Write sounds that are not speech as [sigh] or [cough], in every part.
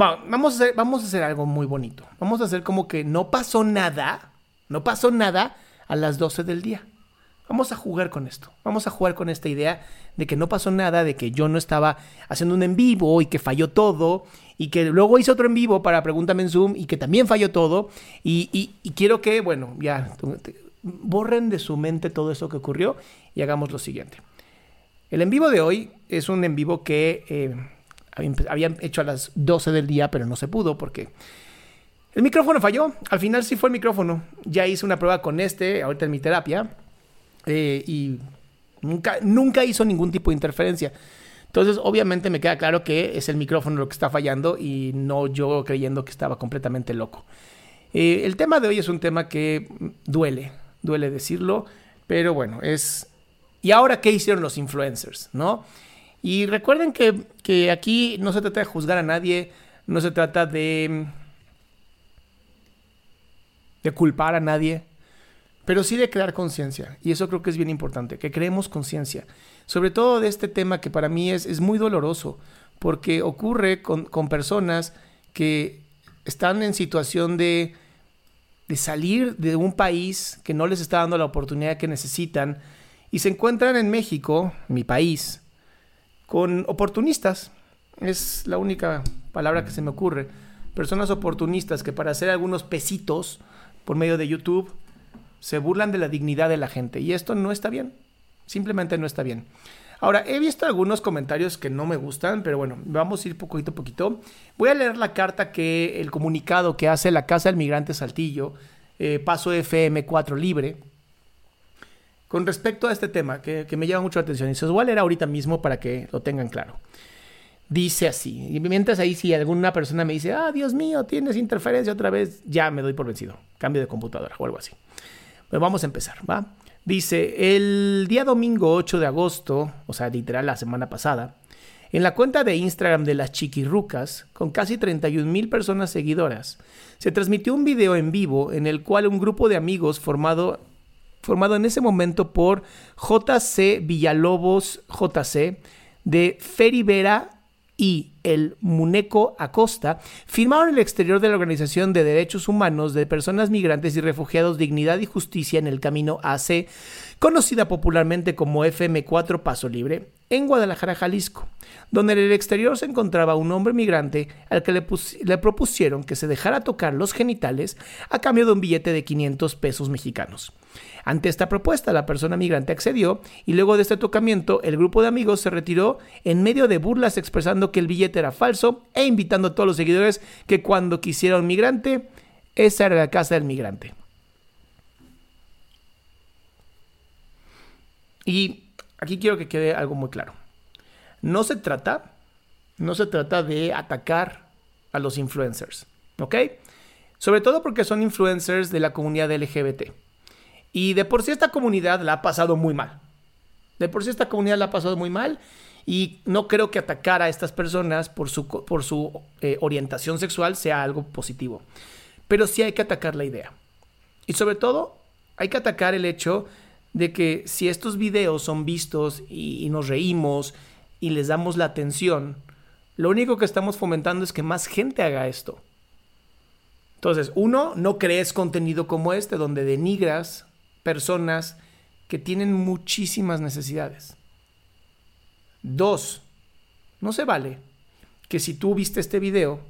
Va, vamos, a hacer, vamos a hacer algo muy bonito. Vamos a hacer como que no pasó nada, no pasó nada a las 12 del día. Vamos a jugar con esto. Vamos a jugar con esta idea de que no pasó nada, de que yo no estaba haciendo un en vivo y que falló todo, y que luego hice otro en vivo para Pregúntame en Zoom y que también falló todo. Y, y- quiero que, bueno, ya borren de su mente todo eso que ocurrió y hagamos lo siguiente. El en vivo de hoy es un en vivo que eh, habían- hecho a las 12 del día, pero no se pudo porque el micrófono falló. Al final sí fue el micrófono. Ya hice una prueba con este, ahorita en mi terapia, eh, y nunca, nunca hizo ningún tipo de interferencia. Entonces, obviamente me queda claro que es el micrófono lo que está fallando y no yo creyendo que estaba completamente loco. Eh, el tema de hoy es un tema que duele, duele decirlo, pero bueno, es... ¿Y ahora qué hicieron los influencers? ¿No? Y recuerden que, que aquí no se trata de juzgar a nadie, no se trata de, de culpar a nadie, pero sí de crear conciencia. Y eso creo que es bien importante, que creemos conciencia. Sobre todo de este tema que para mí es, es muy doloroso, porque ocurre con, con personas que están en situación de, de salir de un país que no les está dando la oportunidad que necesitan y se encuentran en México, mi país, con oportunistas. Es la única palabra que se me ocurre. Personas oportunistas que para hacer algunos pesitos por medio de YouTube se burlan de la dignidad de la gente. Y esto no está bien. Simplemente no está bien. Ahora, he visto algunos comentarios que no me gustan, pero bueno, vamos a ir poquito a poquito. Voy a leer la carta que, el comunicado que hace la Casa del Migrante Saltillo, eh, Paso FM4 Libre, con respecto a este tema, que, me llama mucho la atención. Y se los voy a ahorita mismo para que lo tengan claro. Dice así, y mientras ahí si alguna persona me dice, ah, Dios mío, tienes interferencia otra vez, ya me doy por vencido, cambio de computadora o algo así. Pero vamos a empezar, ¿va? Dice, el día domingo 8 de agosto, o sea, literal la semana pasada, en la cuenta de Instagram de las Chiquirrucas, con casi 31 mil personas seguidoras, se transmitió un video en vivo en el cual un grupo de amigos formado, formado en ese momento por JC Villalobos JC, de Feri Vera y el Muneco Acosta firmaron el exterior de la Organización de Derechos Humanos de Personas Migrantes y Refugiados Dignidad y Justicia en el Camino AC, conocida popularmente como FM4 Paso Libre, en Guadalajara, Jalisco, donde en el exterior se encontraba un hombre migrante al que le, pus- le propusieron que se dejara tocar los genitales a cambio de un billete de 500 pesos mexicanos. Ante esta propuesta, la persona migrante accedió y luego de este tocamiento, el grupo de amigos se retiró en medio de burlas expresando que el billete era falso e invitando a todos los seguidores que cuando quisiera un migrante, esa era la casa del migrante. Y aquí quiero que quede algo muy claro. No se trata, no se trata de atacar a los influencers, ¿ok? Sobre todo porque son influencers de la comunidad LGBT. Y de por sí esta comunidad la ha pasado muy mal. De por sí esta comunidad la ha pasado muy mal y no creo que atacar a estas personas por su, por su eh, orientación sexual sea algo positivo. Pero sí hay que atacar la idea. Y sobre todo, hay que atacar el hecho de que si estos videos son vistos y, nos reímos y les damos la atención, lo único que estamos fomentando es que más gente haga esto. Entonces, uno, no crees contenido como este donde denigras personas que tienen muchísimas necesidades. Dos, no se vale que si tú viste este video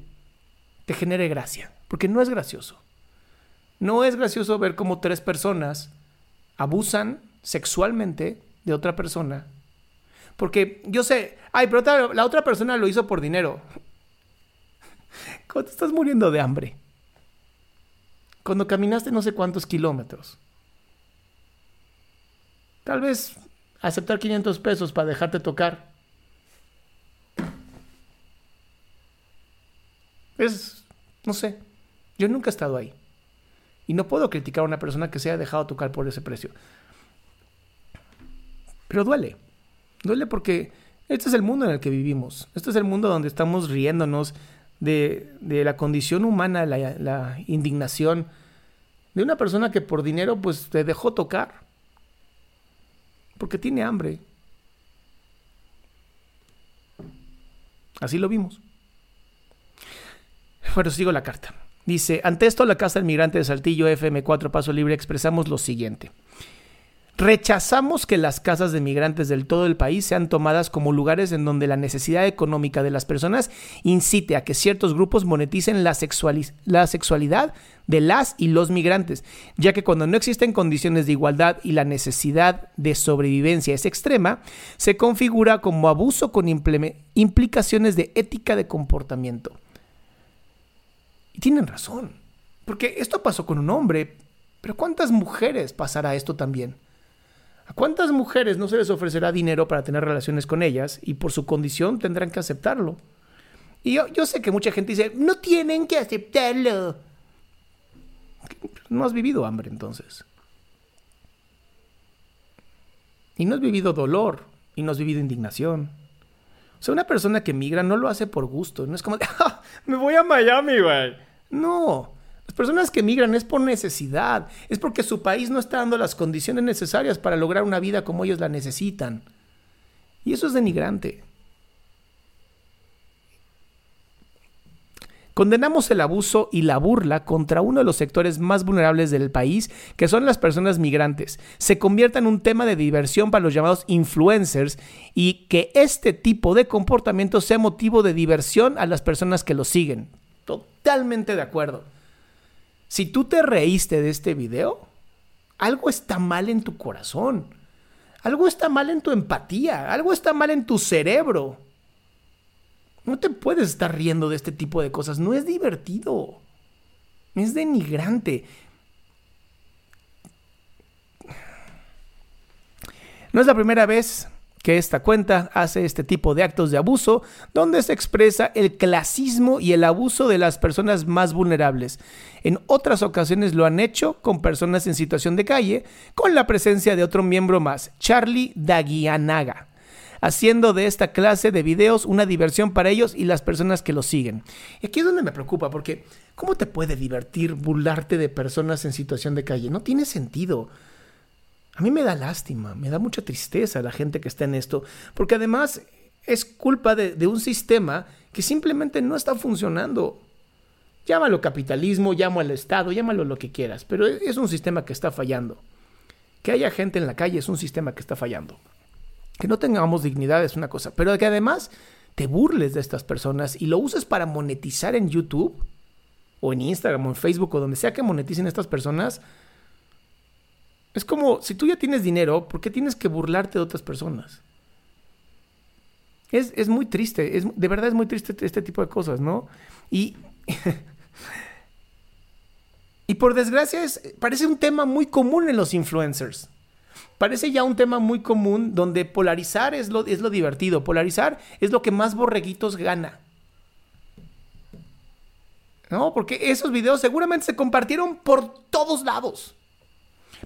te genere gracia, porque no es gracioso. No es gracioso ver cómo tres personas abusan sexualmente de otra persona. Porque yo sé, ay, pero la otra persona lo hizo por dinero. Cuando estás muriendo de hambre. Cuando caminaste no sé cuántos kilómetros. Tal vez aceptar 500 pesos para dejarte tocar. Es, no sé, yo nunca he estado ahí. Y no puedo criticar a una persona que se haya dejado tocar por ese precio. Pero duele. Duele porque este es el mundo en el que vivimos. Este es el mundo donde estamos riéndonos de, la condición humana, la, la, indignación de una persona que por dinero pues te dejó tocar. Porque tiene hambre. Así lo vimos. Bueno, sigo la carta. Dice, ante esto la Casa del Migrante de Saltillo FM4 Paso Libre expresamos lo siguiente. Rechazamos que las casas de migrantes del todo el país sean tomadas como lugares en donde la necesidad económica de las personas incite a que ciertos grupos moneticen la, la, sexualidad de las y los migrantes, ya que cuando no existen condiciones de igualdad y la necesidad de sobrevivencia es extrema, se configura como abuso con implicaciones de ética de comportamiento. Y tienen razón, porque esto pasó con un hombre, pero ¿cuántas mujeres pasará esto también? ¿A cuántas mujeres no se les ofrecerá dinero para tener relaciones con ellas y por su condición tendrán que aceptarlo? Y yo, yo sé que mucha gente dice, no tienen que aceptarlo. No has vivido hambre entonces. Y no has vivido dolor, y no has vivido indignación. Sea, una persona que migra no lo hace por gusto. No es como, [laughs] ah, me voy a Miami, güey. No. Las personas que migran es por necesidad, es porque su país no está dando las condiciones necesarias para lograr una vida como ellos la necesitan. Y eso es denigrante. Condenamos el abuso y la burla contra uno de los sectores más vulnerables del país, que son las personas migrantes. Se convierta en un tema de diversión para los llamados influencers y que este tipo de comportamiento sea motivo de diversión a las personas que lo siguen. Totalmente de acuerdo. Si tú te reíste de este video, algo está mal en tu corazón. Algo está mal en tu empatía. Algo está mal en tu cerebro. No te puedes estar riendo de este tipo de cosas. No es divertido. Es denigrante. No es la primera vez que esta cuenta hace este tipo de actos de abuso donde se expresa el clasismo y el abuso de las personas más vulnerables. En otras ocasiones lo han hecho con personas en situación de calle, con la presencia de otro miembro más, Charlie Daguianaga haciendo de esta clase de videos una diversión para ellos y las personas que los siguen. Y aquí es donde me preocupa, porque ¿cómo te puede divertir burlarte de personas en situación de calle? No tiene sentido. A mí me da lástima, me da mucha tristeza la gente que está en esto, porque además es culpa de, un sistema que simplemente no está funcionando. Llámalo capitalismo, llámalo Estado, llámalo lo que quieras, pero es un sistema que está fallando. Que haya gente en la calle es un sistema que está fallando. Que no tengamos dignidad es una cosa, pero que además te burles de estas personas y lo uses para monetizar en YouTube o en Instagram o en Facebook o donde sea que moneticen estas personas, es como, si tú ya tienes dinero, ¿por qué tienes que burlarte de otras personas? Es, muy triste, es, de verdad es muy triste este tipo de cosas, ¿no? Y, [laughs] y por desgracia parece un tema muy común en los influencers. Parece ya un tema muy común donde polarizar es lo, es lo divertido, polarizar es lo que más borreguitos gana. ¿No? Porque esos videos seguramente se compartieron por todos lados.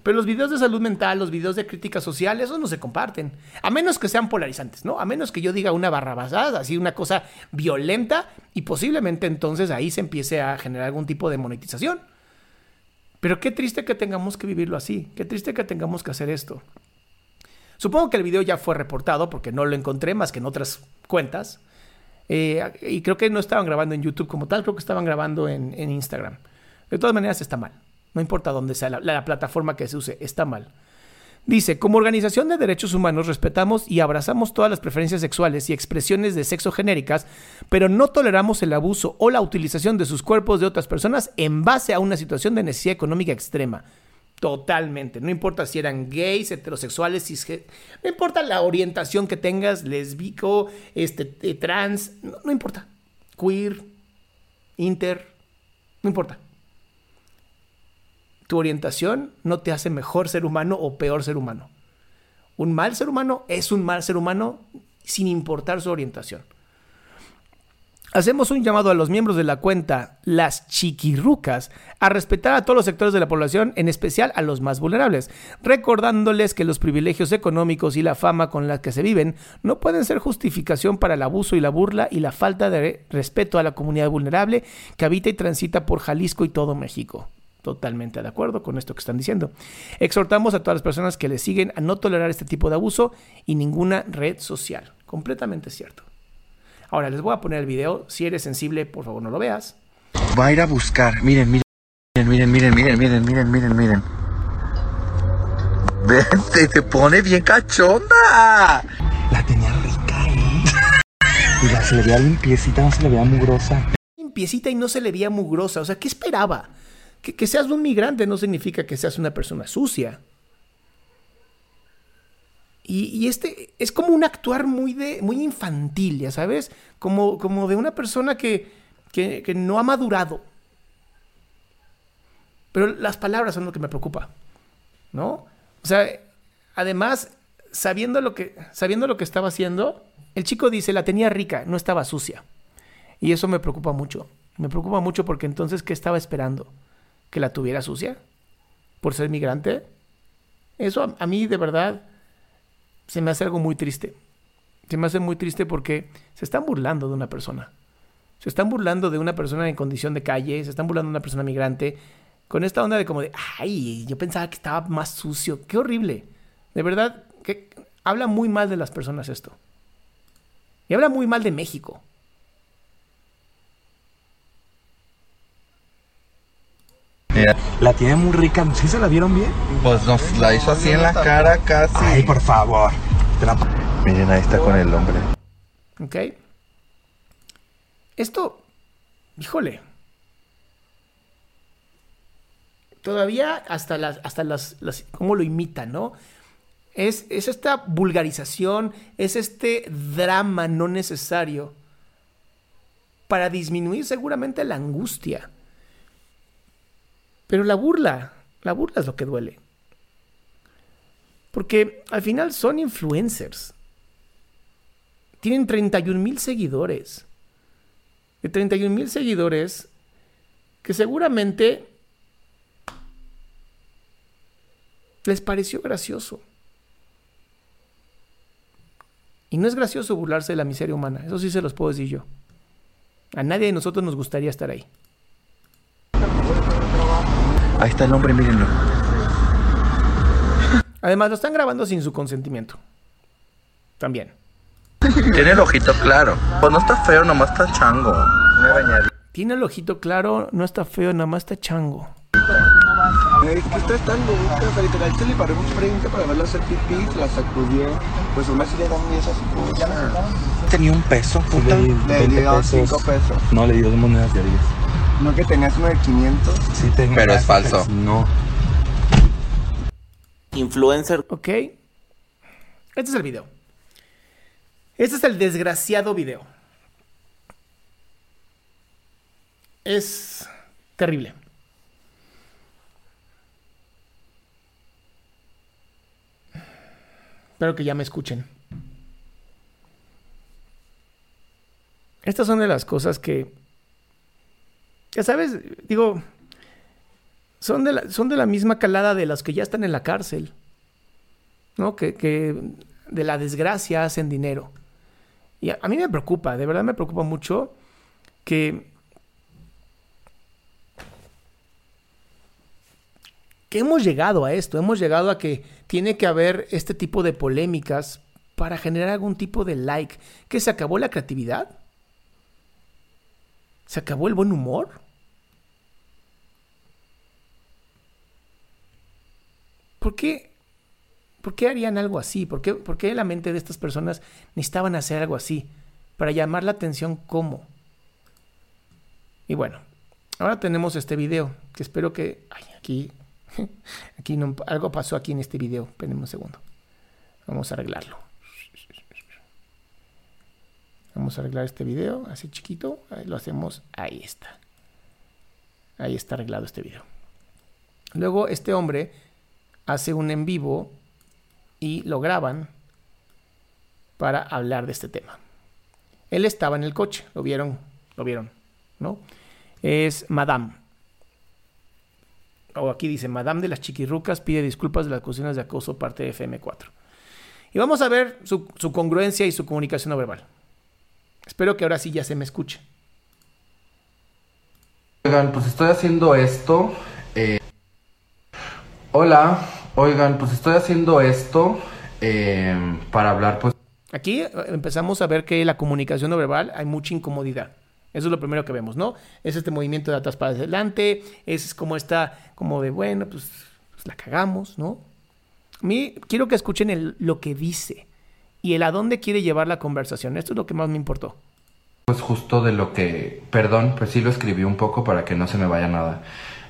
Pero los videos de salud mental, los videos de crítica social, esos no se comparten. A menos que sean polarizantes, ¿no? A menos que yo diga una barra basada, así una cosa violenta, y posiblemente entonces ahí se empiece a generar algún tipo de monetización. Pero qué triste que tengamos que vivirlo así, qué triste que tengamos que hacer esto. Supongo que el video ya fue reportado porque no lo encontré más que en otras cuentas. Eh, y creo que no estaban grabando en YouTube como tal, creo que estaban grabando en, Instagram. De todas maneras está mal. No importa dónde sea la plataforma que se use, está mal. Dice, como organización de derechos humanos respetamos y abrazamos todas las preferencias sexuales y expresiones de sexo genéricas, pero no toleramos el abuso o la utilización de sus cuerpos de otras personas en base a una situación de necesidad económica extrema. Totalmente. No importa si eran gays, heterosexuales, cis, no importa la orientación que tengas, lesbico, este, eh, trans, no importa. Queer, inter, no importa tu orientación no te hace mejor ser humano o peor ser humano. Un mal ser humano es un mal ser humano sin importar su orientación. Hacemos un llamado a los miembros de la cuenta Las Chiquirrucas a respetar a todos los sectores de la población, en especial a los más vulnerables, recordándoles que los privilegios económicos y la fama con la que se viven no pueden ser justificación para el abuso y la burla y la falta de respeto a la comunidad vulnerable que habita y transita por Jalisco y todo México. Totalmente de acuerdo con esto que están diciendo. Exhortamos a todas las personas que le siguen a no tolerar este tipo de abuso y ninguna red social. Completamente cierto. Ahora les voy a poner el video. Si eres sensible, por favor no lo veas. Va a ir a buscar. Miren, miren, miren, miren, miren, miren, miren, miren, miren. Vente, te pone bien cachonda. La tenía rica, ¿eh? Y la se le veía limpiecita, no se le veía mugrosa. Limpiecita y no se le veía mugrosa. O sea, ¿qué esperaba? Que, seas un migrante no significa que seas una persona sucia. Y, este es como un actuar muy, de, muy infantil, ya sabes, como, como de una persona que, que, no ha madurado. Pero las palabras son lo que me preocupa, ¿no? O sea, además, sabiendo lo que, sabiendo lo que estaba haciendo, el chico dice, la tenía rica, no estaba sucia. Y eso me preocupa mucho. Me preocupa mucho porque entonces, ¿qué estaba esperando? Que la tuviera sucia por ser migrante. Eso a, mí de verdad se me hace algo muy triste. Se me hace muy triste porque se están burlando de una persona. Se están burlando de una persona en condición de calle, se están burlando de una persona migrante, con esta onda de como de, ay, yo pensaba que estaba más sucio. Qué horrible. De verdad, que habla muy mal de las personas esto. Y habla muy mal de México. La tiene muy rica. ¿Sí se la vieron bien? Pues nos la hizo así en la cara casi. Ay, por favor. Miren, ahí está con el hombre. Ok. Esto, híjole. Todavía hasta las, hasta las, las cómo lo imitan, ¿no? Es, es esta vulgarización, es este drama no necesario para disminuir seguramente la angustia pero la burla, la burla es lo que duele. Porque al final son influencers. Tienen 31 mil seguidores. De 31 mil seguidores que seguramente les pareció gracioso. Y no es gracioso burlarse de la miseria humana, eso sí se los puedo decir yo. A nadie de nosotros nos gustaría estar ahí. Ahí está el hombre, mírenlo. Además, lo están grabando sin su consentimiento. También. Tiene el ojito claro. Pues no está feo, nomás está chango. Tiene el ojito claro, no está feo, nada más está chango. Es que está tan loca, o sea, literal se le paró frente para verlo hacer pipí, la sacudió. Pues aún así le dan esas cosas. Tenía un peso, puta. Le dio 5 pesos. No, le dio dos monedas de 10. ¿No que tenías uno de 500? Sí, tengo. Pero es falso. No. Influencer. Ok. Este es el video. Este es el desgraciado video. Es terrible. Espero que ya me escuchen. Estas son de las cosas que ya sabes, digo, son de, la, son de la misma calada de las que ya están en la cárcel, ¿no? Que, que de la desgracia hacen dinero. Y a, mí me preocupa, de verdad me preocupa mucho que que hemos llegado a esto, hemos llegado a que tiene que haber este tipo de polémicas para generar algún tipo de like. ¿Que se acabó la creatividad? ¿Se acabó el buen humor? ¿Por qué, ¿Por qué harían algo así? ¿Por qué, ¿Por qué la mente de estas personas necesitaban hacer algo así? Para llamar la atención, ¿cómo? Y bueno, ahora tenemos este video, que espero que... Ay, aquí... [laughs] Aquí no, algo pasó aquí en este video. Espérenme un segundo. Vamos a arreglarlo. Vamos a arreglar este video, así chiquito. Ahí lo hacemos. Ahí está. Ahí está arreglado este video. Luego este hombre hace un en vivo y lo graban para hablar de este tema. Él estaba en el coche, lo vieron, lo vieron, ¿no? Es Madame. O aquí dice, Madame de las Chiquirrucas pide disculpas de las acusaciones de acoso parte de FM4. Y vamos a ver su, su congruencia y su comunicación no verbal. Espero que ahora sí ya se me escuche. Oigan, pues estoy haciendo esto. eh, Hola, oigan, pues estoy haciendo esto eh, para hablar, pues. Aquí eh, empezamos a ver que la comunicación no verbal hay mucha incomodidad. Eso es lo primero que vemos, ¿no? Es este movimiento de atrás para adelante, es como está, como de, bueno, pues, pues la cagamos, ¿no? A mí quiero que escuchen el- lo que dice y el a dónde quiere llevar la conversación. Esto es lo que más me importó. Pues justo de lo que, perdón, pues sí lo escribí un poco para que no se me vaya nada.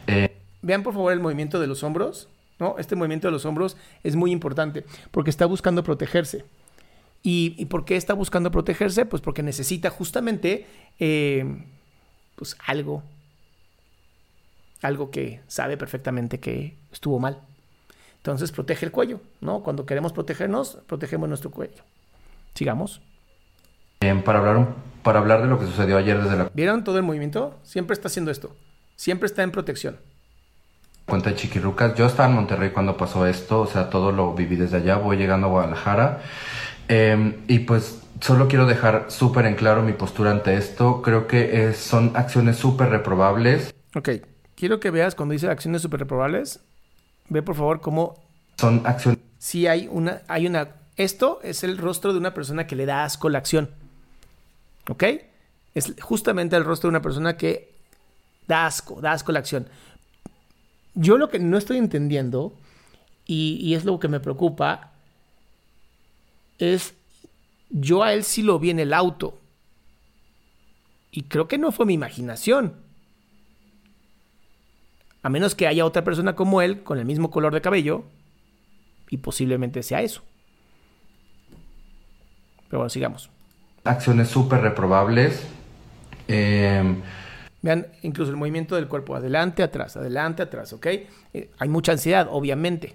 Eh, Vean por favor el movimiento de los hombros, ¿no? Este movimiento de los hombros es muy importante porque está buscando protegerse. ¿Y, y por qué está buscando protegerse? Pues porque necesita justamente eh, pues algo, algo que sabe perfectamente que estuvo mal. Entonces protege el cuello, ¿no? Cuando queremos protegernos, protegemos nuestro cuello. Sigamos. eh, para, hablar, para hablar de lo que sucedió ayer desde la ¿Vieron todo el movimiento? Siempre está haciendo esto. Siempre está en protección. cuenta de Chiquirucas, yo estaba en Monterrey cuando pasó esto, o sea, todo lo viví desde allá, voy llegando a Guadalajara. eh, y pues solo quiero dejar súper en claro mi postura ante esto. Creo que son acciones súper reprobables. Ok, quiero que veas cuando dice acciones super reprobables. Ve por favor cómo Son acciones si hay una, hay una, esto es el rostro de una persona que le da asco la acción. ¿Ok? Es justamente el rostro de una persona que da asco, da asco la acción. Yo lo que no estoy entendiendo, y, y es lo que me preocupa, es, yo a él sí lo vi en el auto. Y creo que no fue mi imaginación. A menos que haya otra persona como él, con el mismo color de cabello, y posiblemente sea eso. Pero bueno, sigamos. acciones súper reprobables. Eh, Vean incluso el movimiento del cuerpo, adelante, atrás, adelante, atrás, ¿ok? Eh, hay mucha ansiedad, obviamente.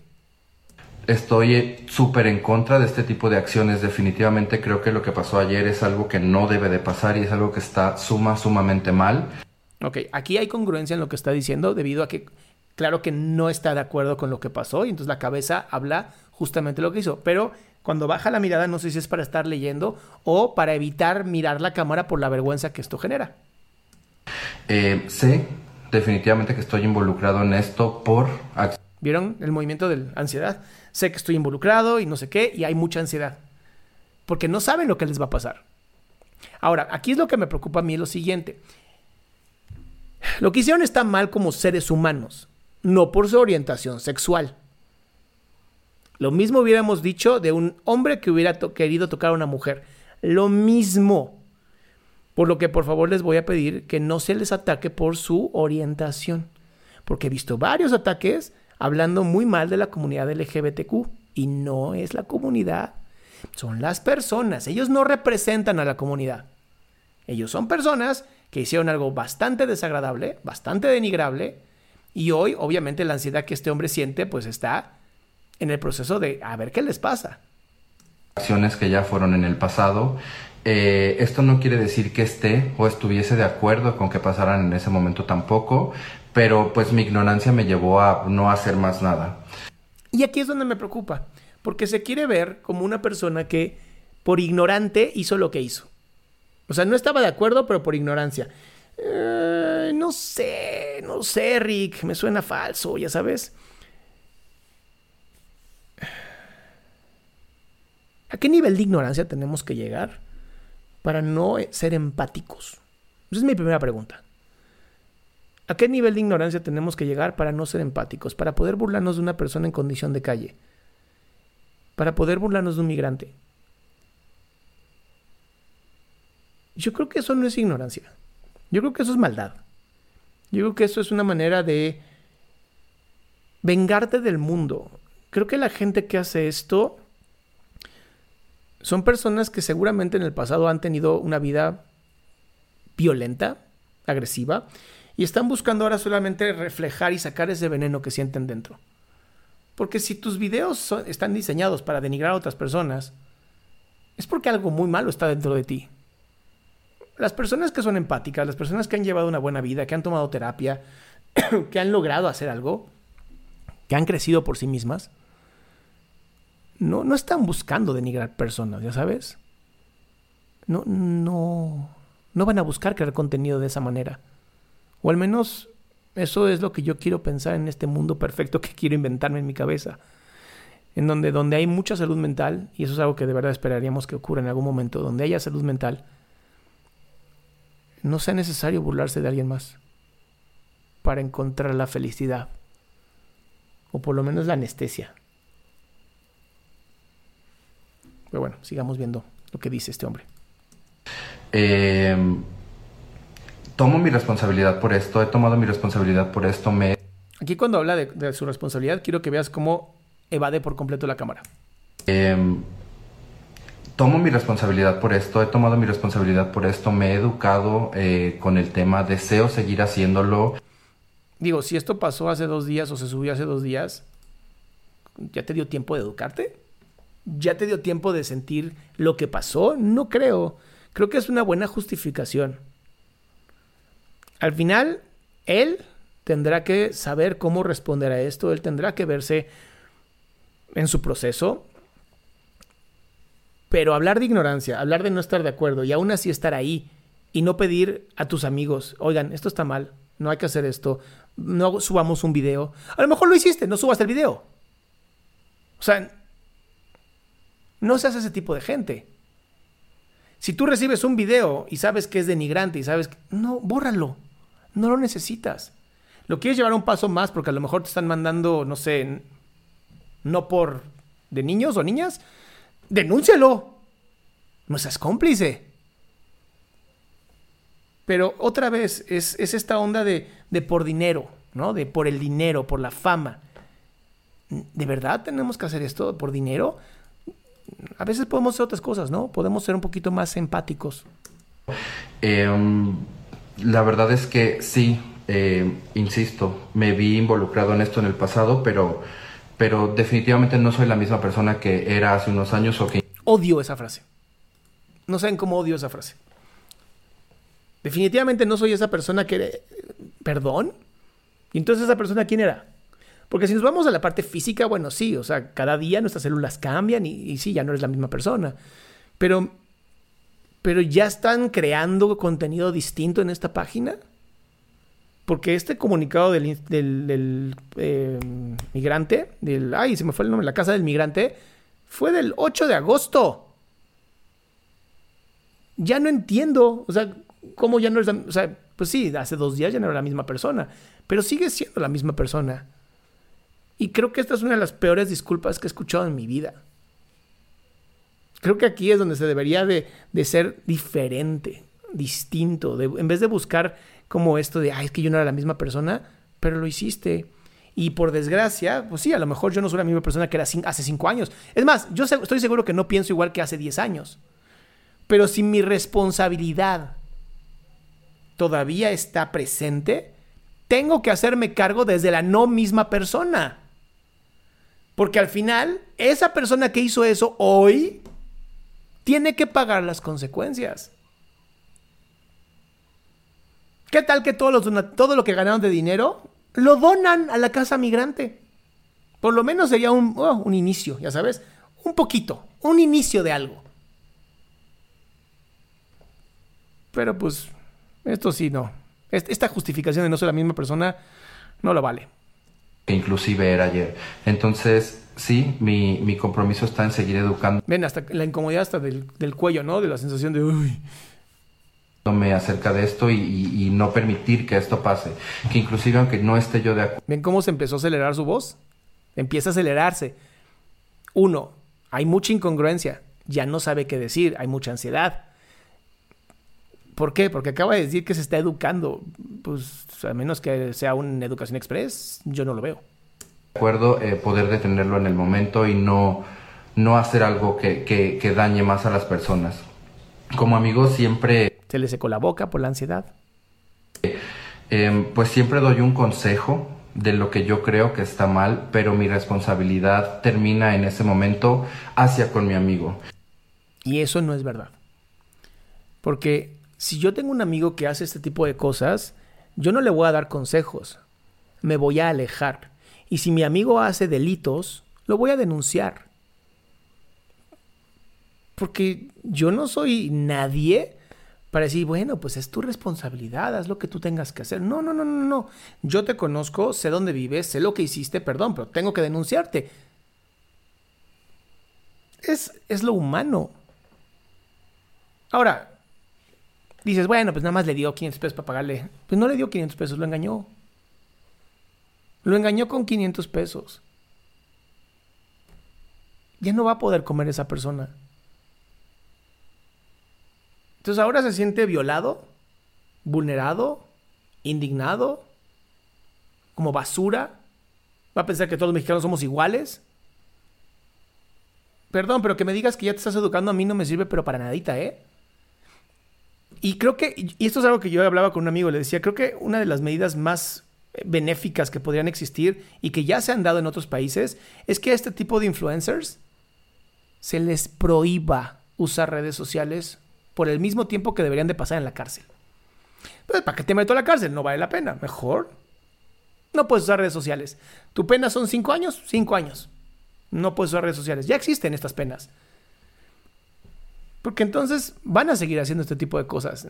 Estoy súper en contra de este tipo de acciones. Definitivamente creo que lo que pasó ayer es algo que no debe de pasar y es algo que está suma, sumamente mal. Ok, aquí hay congruencia en lo que está diciendo debido a que, claro que no está de acuerdo con lo que pasó y entonces la cabeza habla justamente lo que hizo. Pero cuando baja la mirada, no sé si es para estar leyendo o para evitar mirar la cámara por la vergüenza que esto genera. Eh, sé definitivamente que estoy involucrado en esto por ¿Vieron el movimiento de ansiedad? Sé que estoy involucrado y no sé qué, y hay mucha ansiedad. Porque no saben lo que les va a pasar. Ahora, aquí es lo que me preocupa a mí lo siguiente. Lo que hicieron está mal como seres humanos, no por su orientación sexual. Lo mismo hubiéramos dicho de un hombre que hubiera querido tocar a una mujer. Lo mismo. Por lo que por favor les voy a pedir que no se les ataque por su orientación. Porque he visto varios ataques hablando muy mal de la comunidad LGBTQ. Y no es la comunidad. Son las personas. Ellos no representan a la comunidad. Ellos son personas que hicieron algo bastante desagradable, bastante denigrable. Y hoy, obviamente, la ansiedad que este hombre siente, pues está en el proceso de a ver qué les pasa. acciones que ya fueron en el pasado. Eh, esto no quiere decir que esté o estuviese de acuerdo con que pasaran en ese momento tampoco, pero pues mi ignorancia me llevó a no hacer más nada. Y aquí es donde me preocupa, porque se quiere ver como una persona que por ignorante hizo lo que hizo. O sea, no estaba de acuerdo, pero por ignorancia. Eh, no sé, no sé, Rick, me suena falso, ya sabes. ¿A qué nivel de ignorancia tenemos que llegar para no ser empáticos? Esa es mi primera pregunta. ¿A qué nivel de ignorancia tenemos que llegar para no ser empáticos? Para poder burlarnos de una persona en condición de calle. Para poder burlarnos de un migrante. Yo creo que eso no es ignorancia. Yo creo que eso es maldad. Yo creo que eso es una manera de vengarte del mundo. Creo que la gente que hace esto son personas que seguramente en el pasado han tenido una vida violenta, agresiva, y están buscando ahora solamente reflejar y sacar ese veneno que sienten dentro. Porque si tus videos están diseñados para denigrar a otras personas, es porque algo muy malo está dentro de ti. Las personas que son empáticas, las personas que han llevado una buena vida, que han tomado terapia, [clears throat] que han logrado hacer algo, que han crecido por sí mismas, no, no están buscando denigrar personas, ya sabes. No, no, no van a buscar crear contenido de esa manera. O al menos eso es lo que yo quiero pensar en este mundo perfecto que [laughs] quiero inventarme en mi cabeza. En donde, donde hay mucha salud mental, y eso es algo que de verdad esperaríamos que ocurra en algún momento, donde haya salud mental, no sea necesario burlarse de alguien más para encontrar la felicidad, o por lo menos la anestesia. Pero bueno, sigamos viendo lo que dice este hombre. Eh, tomo mi responsabilidad por esto, he tomado mi responsabilidad por esto, me... Aquí cuando habla de, su responsabilidad, quiero que veas cómo evade por completo la cámara. Em, tomo mi responsabilidad por esto, he tomado mi responsabilidad por esto, me he educado eh, con el tema, deseo seguir haciéndolo. Digo, si esto pasó hace dos días o se subió hace dos días, ¿ya te dio tiempo de educarte? ¿Ya te dio tiempo de sentir lo que pasó? No creo. Creo que es una buena justificación. Al final, él tendrá que saber cómo responder a esto, él tendrá que verse en su proceso. Pero hablar de ignorancia, hablar de no estar de acuerdo y aún así estar ahí y no pedir a tus amigos, oigan, esto está mal, no hay que hacer esto, no subamos un video. A lo mejor lo hiciste, no subas el video. O sea, no seas ese tipo de gente. Si tú recibes un video y sabes que es denigrante y sabes que... No, bórralo. No lo necesitas. Lo quieres llevar un paso más porque a lo mejor te están mandando, no sé, no por de niños o niñas. Denúncialo. No seas cómplice. Pero otra vez es, esta onda de, de por dinero, ¿no? De por el dinero, por la fama. ¿De verdad tenemos que hacer esto por dinero? A veces podemos hacer otras cosas, ¿no? Podemos ser un poquito más empáticos. Eh, la verdad es que sí, eh, insisto, me vi involucrado en esto en el pasado, pero, pero definitivamente no soy la misma persona que era hace unos años o que... Odio esa frase. No saben cómo odio esa frase. Definitivamente no soy esa persona que... ¿Perdón? ¿Y entonces esa persona quién era? Porque si nos vamos a la parte física, bueno, sí, o sea, cada día nuestras células cambian y, y sí, ya no eres la misma persona. Pero pero ya están creando contenido distinto en esta página. Porque este comunicado del, eh, migrante, del, ay, se me fue el nombre, la casa del migrante, fue del 8 de agosto. Ya no entiendo, o sea, cómo ya no es, o sea, pues sí, hace dos días ya no era la misma persona, pero sigue siendo la misma persona. Y creo que esta es una de las peores disculpas que he escuchado en mi vida. Creo que aquí es donde se debería de, ser diferente, distinto, en vez de buscar como esto de, ay, es que yo no era la misma persona, pero lo hiciste. Y por desgracia, pues sí, a lo mejor yo no soy la misma persona que era hace cinco años. Es más, yo estoy seguro que no pienso igual que hace diez años. Pero si mi responsabilidad todavía está presente, tengo que hacerme cargo desde la no misma persona. Porque al final, esa persona que hizo eso hoy tiene que pagar las consecuencias. ¿Qué tal que todos los todo lo que ganaron de dinero lo donan a la casa migrante? Por lo menos sería un, oh, un inicio, ya sabes, un poquito, un inicio de algo. Pero pues, esto sí no. Esta justificación de no ser la misma persona no lo vale. Que inclusive era ayer. Entonces, sí, mi, mi compromiso está en seguir educando. Ven, hasta la incomodidad hasta del, del cuello, ¿no? De la sensación de, uy, acerca de esto y, y, y, no permitir que esto pase. Que inclusive aunque no esté yo de acuerdo. ¿Ven cómo se empezó a acelerar su voz? Empieza a acelerarse. Uno, hay mucha incongruencia. Ya no sabe qué decir, hay mucha ansiedad. ¿Por qué? Porque acaba de decir que se está educando. Pues a menos que sea una educación express, yo no lo veo. De acuerdo, eh, poder detenerlo en el momento y no, no hacer algo que, que, que dañe más a las personas. Como amigo siempre se le secó la boca por la ansiedad. Eh, pues siempre doy un consejo de lo que yo creo que está mal, pero mi responsabilidad termina en ese momento hacia con mi amigo. Y eso no es verdad. Porque si yo tengo un amigo que hace este tipo de cosas, yo no le voy a dar consejos, me voy a alejar. Y si mi amigo hace delitos, lo voy a denunciar. Porque yo no soy nadie para decir, bueno, pues es tu responsabilidad, haz lo que tú tengas que hacer. No, no, no, no, no. Yo te conozco, sé dónde vives, sé lo que hiciste, perdón, pero tengo que denunciarte. Es, es lo humano. Ahora, dices, bueno, pues nada más le dio 500 pesos para pagarle. Pues no le dio 500 pesos, lo engañó. Lo engañó con 500 pesos. Ya no va a poder comer esa persona. Entonces ahora se siente violado, vulnerado, indignado, como basura. Va a pensar que todos los mexicanos somos iguales. Perdón, pero que me digas que ya te estás educando a mí no me sirve, pero para nadita, ¿eh? Y creo que, y esto es algo que yo hablaba con un amigo, le decía, creo que una de las medidas más benéficas que podrían existir y que ya se han dado en otros países es que a este tipo de influencers se les prohíba usar redes sociales por el mismo tiempo que deberían de pasar en la cárcel. Pues, ¿para qué te meto a la cárcel? No vale la pena. Mejor. No puedes usar redes sociales. ¿Tu pena son cinco años? Cinco años. No puedes usar redes sociales. Ya existen estas penas. Porque entonces van a seguir haciendo este tipo de cosas.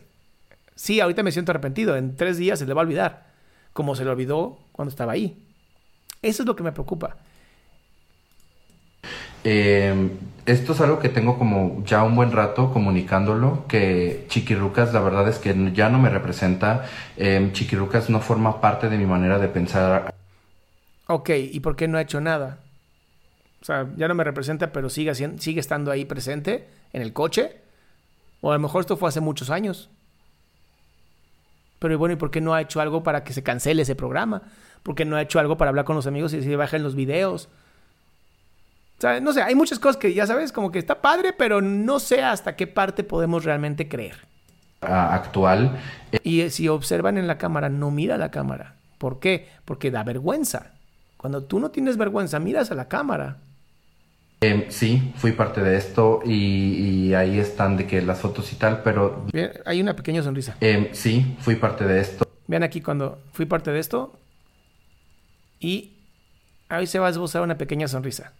Sí, ahorita me siento arrepentido. En tres días se le va a olvidar. Como se le olvidó cuando estaba ahí. Eso es lo que me preocupa. Eh, esto es algo que tengo como ya un buen rato comunicándolo, que Chiquirucas la verdad es que ya no me representa, eh, Chiquirucas no forma parte de mi manera de pensar. Ok, ¿y por qué no ha hecho nada? O sea, ya no me representa, pero sigue, sigue estando ahí presente en el coche. O a lo mejor esto fue hace muchos años. Pero bueno, ¿y por qué no ha hecho algo para que se cancele ese programa? ¿Por qué no ha hecho algo para hablar con los amigos y se bajen los videos? No sé, hay muchas cosas que ya sabes, como que está padre, pero no sé hasta qué parte podemos realmente creer. Actual. Y si observan en la cámara, no mira la cámara. ¿Por qué? Porque da vergüenza. Cuando tú no tienes vergüenza, miras a la cámara. Eh, sí, fui parte de esto y, y, ahí están de que las fotos y tal, pero... Bien, hay una pequeña sonrisa. Eh, sí, fui parte de esto. Vean aquí cuando fui parte de esto y ahí se va a esbozar una pequeña sonrisa.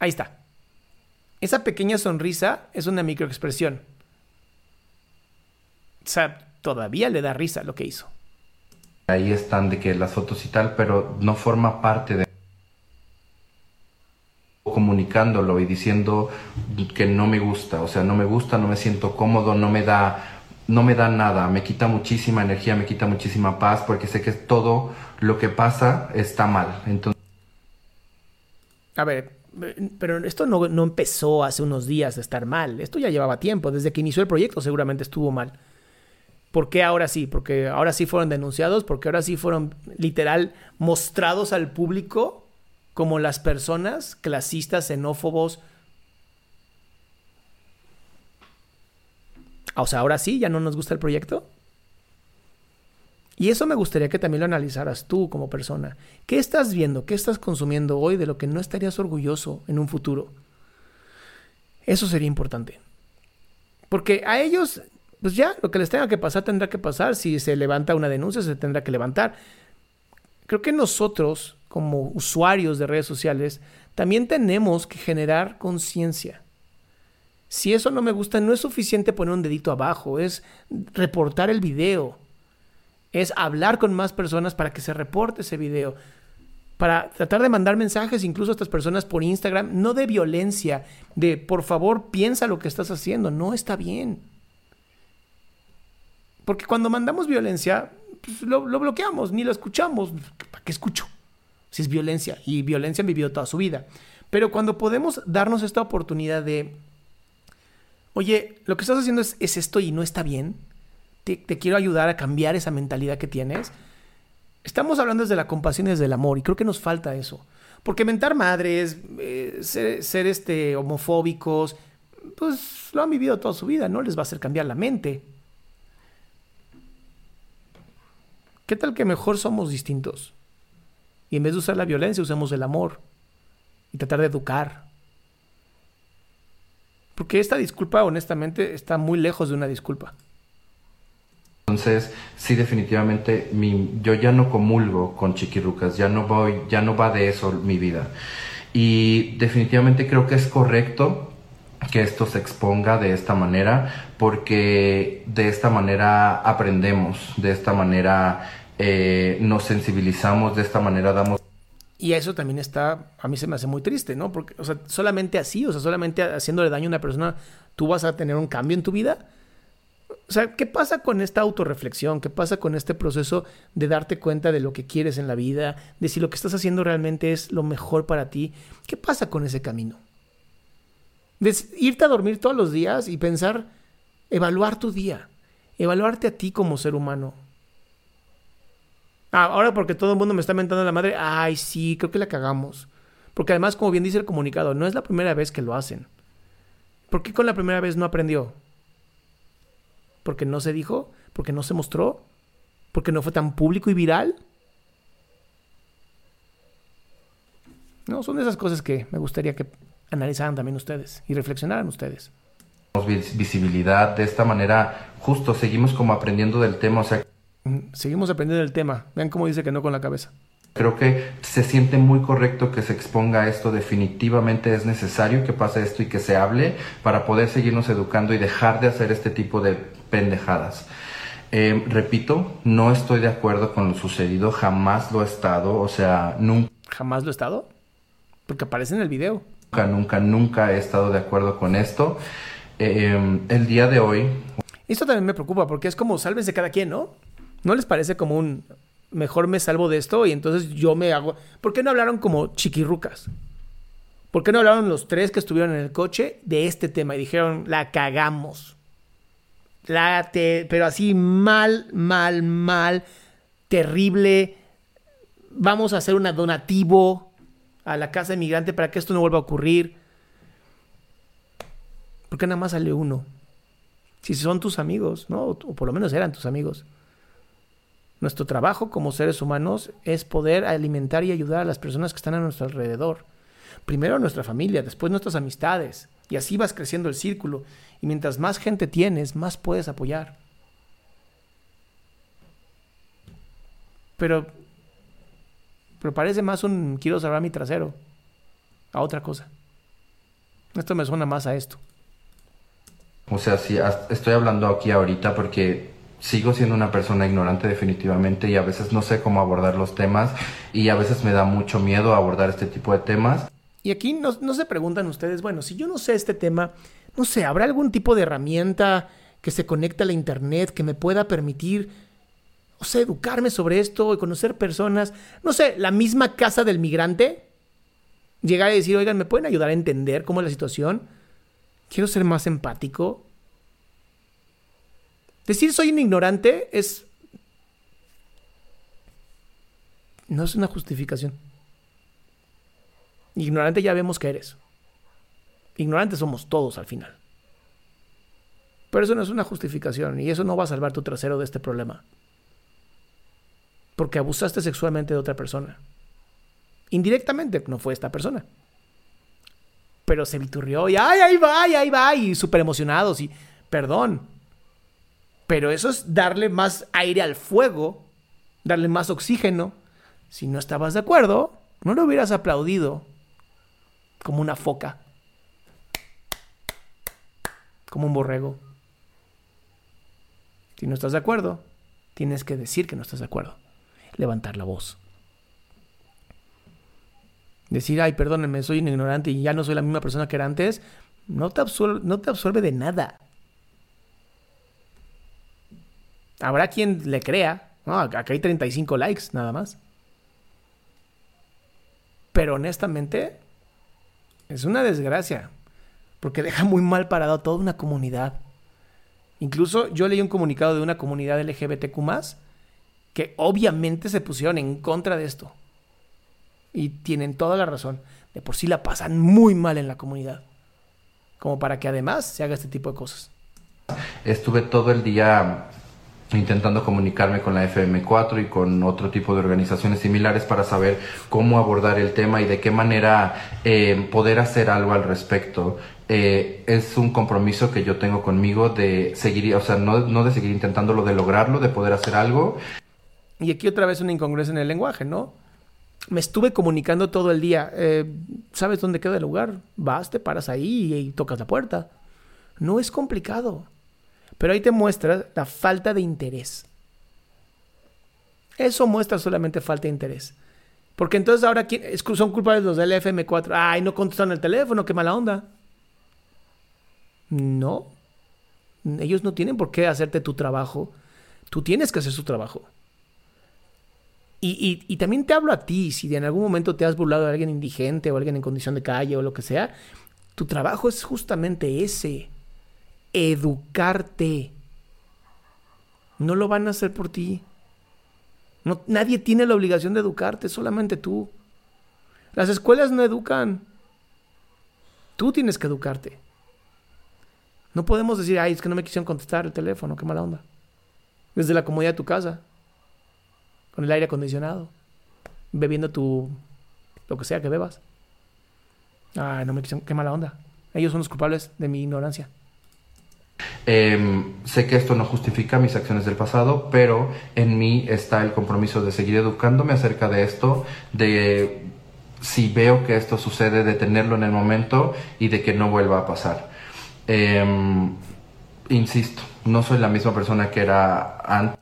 Ahí está. Esa pequeña sonrisa es una microexpresión. O sea, todavía le da risa lo que hizo. Ahí están de que las fotos y tal, pero no forma parte de comunicándolo y diciendo que no me gusta, o sea, no me gusta, no me siento cómodo, no me da no me da nada, me quita muchísima energía, me quita muchísima paz porque sé que todo lo que pasa está mal. Entonces A ver, pero esto no, no, empezó hace unos días a estar mal. Esto ya llevaba tiempo. Desde que inició el proyecto seguramente estuvo mal. ¿Por qué ahora sí? Porque ahora sí fueron denunciados, porque ahora sí fueron literal mostrados al público como las personas clasistas, xenófobos. O sea, ahora sí, ya no nos gusta el proyecto. Y eso me gustaría que también lo analizaras tú como persona. ¿Qué estás viendo? ¿Qué estás consumiendo hoy de lo que no estarías orgulloso en un futuro? Eso sería importante. Porque a ellos, pues ya, lo que les tenga que pasar tendrá que pasar. Si se levanta una denuncia, se tendrá que levantar. Creo que nosotros, como usuarios de redes sociales, también tenemos que generar conciencia. Si eso no me gusta, no es suficiente poner un dedito abajo, es reportar el video, es hablar con más personas para que se reporte ese video. para tratar de mandar mensajes incluso a estas personas por Instagram, no de violencia, de por favor piensa lo que estás haciendo, no está bien. Porque cuando mandamos violencia, pues, lo, lo, bloqueamos, ni lo escuchamos. ¿Para qué escucho? Si es violencia, y violencia han vivido toda su vida. Pero cuando podemos darnos esta oportunidad de, oye, lo que estás haciendo es esto y no está bien, te, quiero ayudar a cambiar esa mentalidad que tienes. Estamos hablando desde la compasión y desde el amor, y creo que nos falta eso. Porque mentar madres, eh, ser, ser este, homofóbicos, pues lo han vivido toda su vida, no les va a hacer cambiar la mente. ¿Qué tal que mejor somos distintos? Y en vez de usar la violencia, usemos el amor y tratar de educar. Porque esta disculpa, honestamente, está muy lejos de una disculpa. Entonces, sí, definitivamente, mi, yo ya no comulgo con chiquirucas, ya no voy, ya no va de eso mi vida. Y definitivamente creo que es correcto que esto se exponga de esta manera, porque de esta manera aprendemos, de esta manera eh, nos sensibilizamos, de esta manera damos y eso también está, a mí se me hace muy triste, ¿no? Porque, o sea, solamente así, o sea, solamente haciéndole daño a una persona, tú vas a tener un cambio en tu vida. O sea, ¿qué pasa con esta autorreflexión? ¿Qué pasa con este proceso de darte cuenta de lo que quieres en la vida? De si lo que estás haciendo realmente es lo mejor para ti. ¿Qué pasa con ese camino? De irte a dormir todos los días y pensar, evaluar tu día, evaluarte a ti como ser humano, Ah, ahora porque todo el mundo me está mentando la madre, ay, sí, creo que la cagamos. Porque además, como bien dice el comunicado, no es la primera vez que lo hacen. ¿Por qué con la primera vez no aprendió? ¿Porque no se dijo? ¿Porque no se mostró? ¿Porque no fue tan público y viral? No, son esas cosas que me gustaría que analizaran también ustedes y reflexionaran ustedes. Visibilidad, de esta manera, justo seguimos como aprendiendo del tema, o sea, Seguimos aprendiendo el tema. Vean cómo dice que no con la cabeza. Creo que se siente muy correcto que se exponga esto. Definitivamente es necesario que pase esto y que se hable para poder seguirnos educando y dejar de hacer este tipo de pendejadas. Eh, repito, no estoy de acuerdo con lo sucedido. Jamás lo he estado. O sea, nunca. ¿Jamás lo he estado? Porque aparece en el video. Nunca, nunca, nunca he estado de acuerdo con esto. Eh, el día de hoy. Esto también me preocupa porque es como sálvese cada quien, ¿no? ¿No les parece como un mejor me salvo de esto y entonces yo me hago... ¿Por qué no hablaron como chiquirrucas? ¿Por qué no hablaron los tres que estuvieron en el coche de este tema y dijeron, la cagamos? Pero así mal, mal, mal, terrible. Vamos a hacer un donativo a la casa inmigrante para que esto no vuelva a ocurrir. ¿Por qué nada más sale uno? Si son tus amigos, ¿no? O por lo menos eran tus amigos. Nuestro trabajo como seres humanos es poder alimentar y ayudar a las personas que están a nuestro alrededor. Primero nuestra familia, después nuestras amistades. Y así vas creciendo el círculo. Y mientras más gente tienes, más puedes apoyar. Pero, pero parece más un quiero salvar mi trasero a otra cosa. Esto me suena más a esto. O sea, sí, estoy hablando aquí ahorita porque sigo siendo una persona ignorante definitivamente y a veces no sé cómo abordar los temas y a veces me da mucho miedo abordar este tipo de temas. Y aquí no, no, se preguntan ustedes, bueno, si yo no sé este tema, no sé, ¿habrá algún tipo de herramienta que se conecte a la internet que me pueda permitir, o sea, educarme sobre esto y conocer personas? No sé, la misma casa del migrante. Llegar y decir, oigan, ¿me pueden ayudar a entender cómo es la situación? Quiero ser más empático. Decir soy un ignorante es... No es una justificación. Ignorante ya vemos que eres. Ignorantes somos todos al final. Pero eso no es una justificación y eso no va a salvar tu trasero de este problema. Porque abusaste sexualmente de otra persona. Indirectamente, no fue esta persona. Pero se viturrió y ¡ay, ahí va, ahí va! Y súper emocionados y perdón. Pero eso es darle más aire al fuego, darle más oxígeno. Si no estabas de acuerdo, no lo hubieras aplaudido como una foca, como un borrego. Si no estás de acuerdo, tienes que decir que no estás de acuerdo, levantar la voz. decir, ay, perdónenme, soy un ignorante y ya no soy la misma persona que era antes, no te absuelve, no te absuelve de nada. Habrá quien le crea. No, acá hay 35 likes, nada más. Pero honestamente, es una desgracia. Porque deja muy mal parado a toda una comunidad. Incluso yo leí un comunicado de una comunidad LGBTQ que obviamente se pusieron en contra de esto. Y tienen toda la razón. De por sí la pasan muy mal en la comunidad. Como para que además se haga este tipo de cosas. Estuve todo el día intentando comunicarme con la FM4 y con otro tipo de organizaciones similares para saber cómo abordar el tema y de qué manera eh, poder hacer algo al respecto. Eh, es un compromiso que yo tengo conmigo de seguir, o sea, no, no de seguir intentándolo, de lograrlo, de poder hacer algo. Y aquí otra vez una incongruencia en el lenguaje, ¿no? Me estuve comunicando todo el día. Eh, ¿Sabes dónde queda el lugar? Vas, te paras ahí y tocas la puerta. No es complicado. Pero ahí te muestra la falta de interés. Eso muestra solamente falta de interés. Porque entonces ahora son culpables los del FM4. Ay, no contestan el teléfono, qué mala onda. No. Ellos no tienen por qué hacerte tu trabajo. Tú tienes que hacer su trabajo. Y, y, también te hablo a ti, si en algún momento te has burlado de alguien indigente o alguien en condición de calle o lo que sea, tu trabajo es justamente ese educarte. No lo van a hacer por ti. No, nadie tiene la obligación de educarte, solamente tú. Las escuelas no educan. Tú tienes que educarte. No podemos decir, ay, es que no me quisieron contestar el teléfono, qué mala onda. Desde la comodidad de tu casa, con el aire acondicionado, bebiendo tu. lo que sea que bebas. Ay, no me quisieron, qué mala onda. Ellos son los culpables de mi ignorancia. Em, sé que esto no justifica mis acciones del pasado, pero en mí está el compromiso de seguir educándome acerca de esto, de si veo que esto sucede, de tenerlo en el momento y de que no vuelva a pasar. Em, insisto, no soy la misma persona que era antes.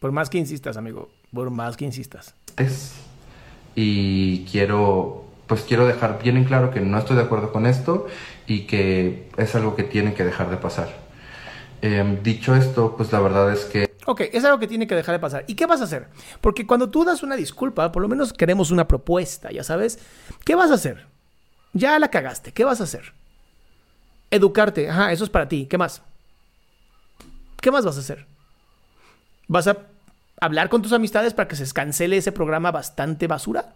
Por más que insistas, amigo, por más que insistas. Y quiero, pues quiero dejar bien en claro que no estoy de acuerdo con esto y que es algo que tiene que dejar de pasar. Em, dicho esto, pues la verdad es que... Ok, es algo que tiene que dejar de pasar. ¿Y qué vas a hacer? Porque cuando tú das una disculpa, por lo menos queremos una propuesta, ya sabes. ¿Qué vas a hacer? Ya la cagaste, ¿qué vas a hacer? Educarte, ajá, eso es para ti. ¿Qué más? ¿Qué más vas a hacer? ¿Vas a hablar con tus amistades para que se cancele ese programa bastante basura?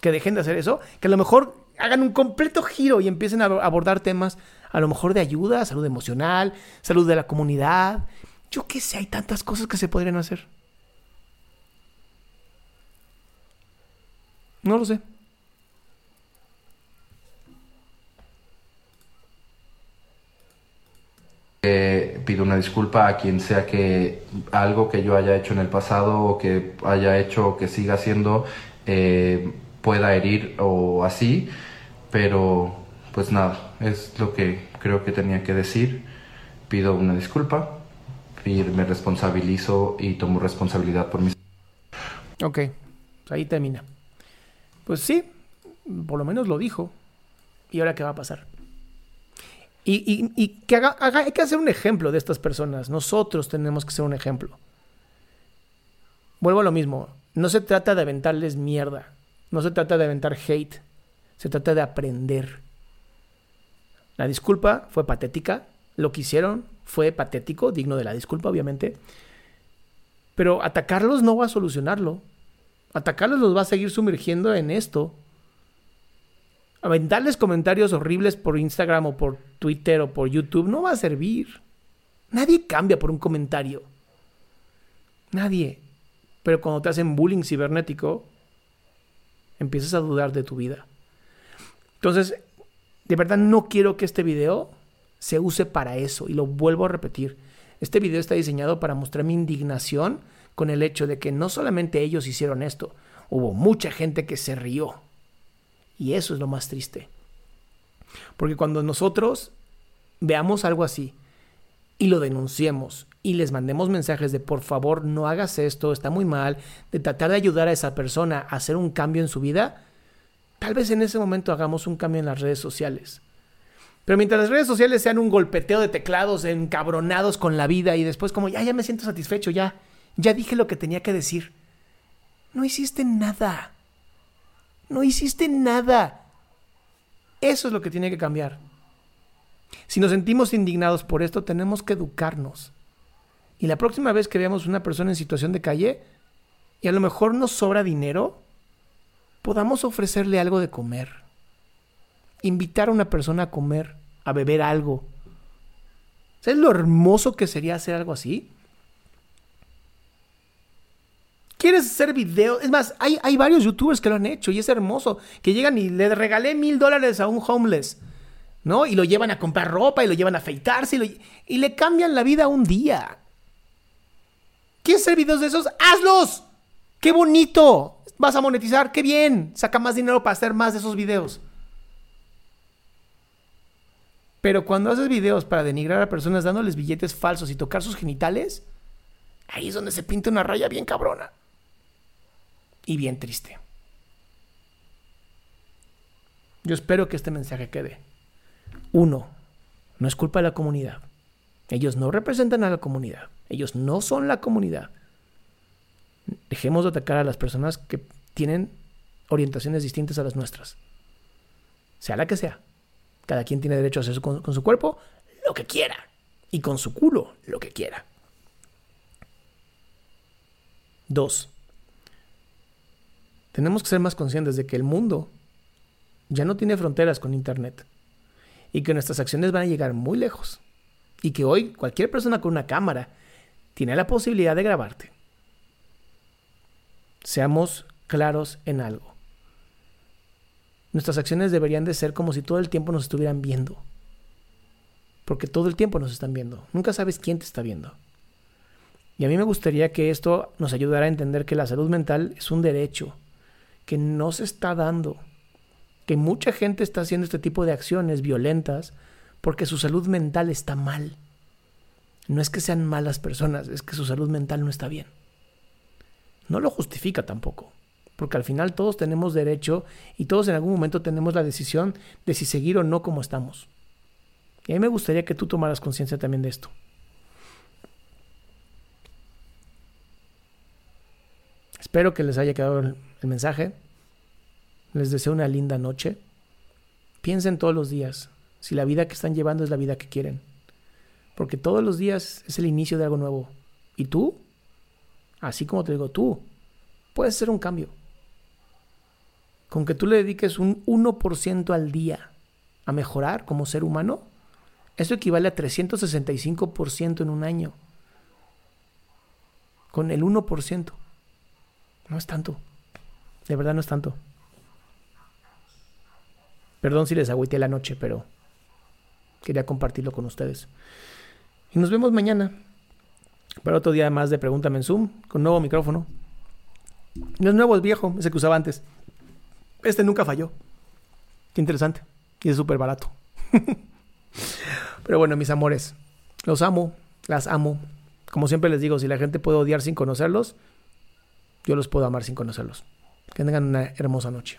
Que dejen de hacer eso. Que a lo mejor hagan un completo giro y empiecen a abordar temas a lo mejor de ayuda, salud emocional, salud de la comunidad. Yo qué sé, hay tantas cosas que se podrían hacer. No lo sé. Eh, pido una disculpa a quien sea que algo que yo haya hecho en el pasado o que haya hecho o que siga haciendo eh, pueda herir o así, pero pues nada, es lo que creo que tenía que decir. Pido una disculpa y me responsabilizo y tomo responsabilidad por mis... Ok, ahí termina. Pues sí, por lo menos lo dijo. ¿Y ahora qué va a pasar? Y, que haga, hay que hacer un ejemplo de estas personas. Nosotros tenemos que ser un ejemplo. Vuelvo a lo mismo. No se trata de aventarles mierda. No se trata de aventar hate. Se trata de aprender. La disculpa fue patética. Lo que hicieron fue patético, digno de la disculpa, obviamente. Pero atacarlos no va a solucionarlo. Atacarlos los va a seguir sumergiendo en esto. Aventarles comentarios horribles por Instagram o por Twitter o por YouTube no va a servir. Nadie cambia por un comentario. Nadie. Pero cuando te hacen bullying cibernético, empiezas a dudar de tu vida. Entonces, de verdad no quiero que este video se use para eso. Y lo vuelvo a repetir. Este video está diseñado para mostrar mi indignación con el hecho de que no solamente ellos hicieron esto, hubo mucha gente que se rió. Y eso es lo más triste. Porque cuando nosotros veamos algo así y lo denunciemos y les mandemos mensajes de por favor no hagas esto, está muy mal, de tratar de ayudar a esa persona a hacer un cambio en su vida, Tal vez en ese momento hagamos un cambio en las redes sociales. Pero mientras las redes sociales sean un golpeteo de teclados encabronados con la vida y después como ya, ya me siento satisfecho, ya, ya dije lo que tenía que decir. No hiciste nada. No hiciste nada. Eso es lo que tiene que cambiar. Si nos sentimos indignados por esto, tenemos que educarnos. Y la próxima vez que veamos una persona en situación de calle y a lo mejor nos sobra dinero, podamos ofrecerle algo de comer. Invitar a una persona a comer, a beber algo. ¿Sabes lo hermoso que sería hacer algo así? ¿Quieres hacer videos? Es más, hay, hay varios youtubers que lo han hecho y es hermoso. Que llegan y le regalé mil dólares a un homeless. ¿No? Y lo llevan a comprar ropa y lo llevan a afeitarse y, y le cambian la vida un día. ¿Quieres hacer videos de esos? ¡Hazlos! ¡Qué bonito! Vas a monetizar, qué bien. Saca más dinero para hacer más de esos videos. Pero cuando haces videos para denigrar a personas dándoles billetes falsos y tocar sus genitales, ahí es donde se pinta una raya bien cabrona. Y bien triste. Yo espero que este mensaje quede. Uno, no es culpa de la comunidad. Ellos no representan a la comunidad. Ellos no son la comunidad. Dejemos de atacar a las personas que tienen orientaciones distintas a las nuestras. Sea la que sea. Cada quien tiene derecho a hacer con, su cuerpo lo que quiera. Y con su culo lo que quiera. Dos. Tenemos que ser más conscientes de que el mundo ya no tiene fronteras con Internet. Y que nuestras acciones van a llegar muy lejos. Y que hoy cualquier persona con una cámara tiene la posibilidad de grabarte. Seamos claros en algo. Nuestras acciones deberían de ser como si todo el tiempo nos estuvieran viendo. Porque todo el tiempo nos están viendo. Nunca sabes quién te está viendo. Y a mí me gustaría que esto nos ayudara a entender que la salud mental es un derecho que no se está dando. Que mucha gente está haciendo este tipo de acciones violentas porque su salud mental está mal. No es que sean malas personas, es que su salud mental no está bien. No lo justifica tampoco, porque al final todos tenemos derecho y todos en algún momento tenemos la decisión de si seguir o no como estamos. Y a mí me gustaría que tú tomaras conciencia también de esto. Espero que les haya quedado el, mensaje. Les deseo una linda noche. Piensen todos los días si la vida que están llevando es la vida que quieren. Porque todos los días es el inicio de algo nuevo. ¿Y tú? Así como te digo, tú puedes hacer un cambio. Con que tú le dediques un 1% al día a mejorar como ser humano, eso equivale a 365% en un año. Con el 1%. No es tanto. De verdad no es tanto. Perdón si les agüité la noche, pero quería compartirlo con ustedes. Y nos vemos mañana para otro día más de Pregúntame en Zoom con nuevo micrófono. No es nuevo, es viejo, ese que usaba antes. Este nunca falló. Qué interesante. Y es súper barato. [laughs] Pero bueno, mis amores, los amo, las amo. Como siempre les digo, si la gente puede odiar sin conocerlos, yo los puedo amar sin conocerlos. Que tengan una hermosa noche.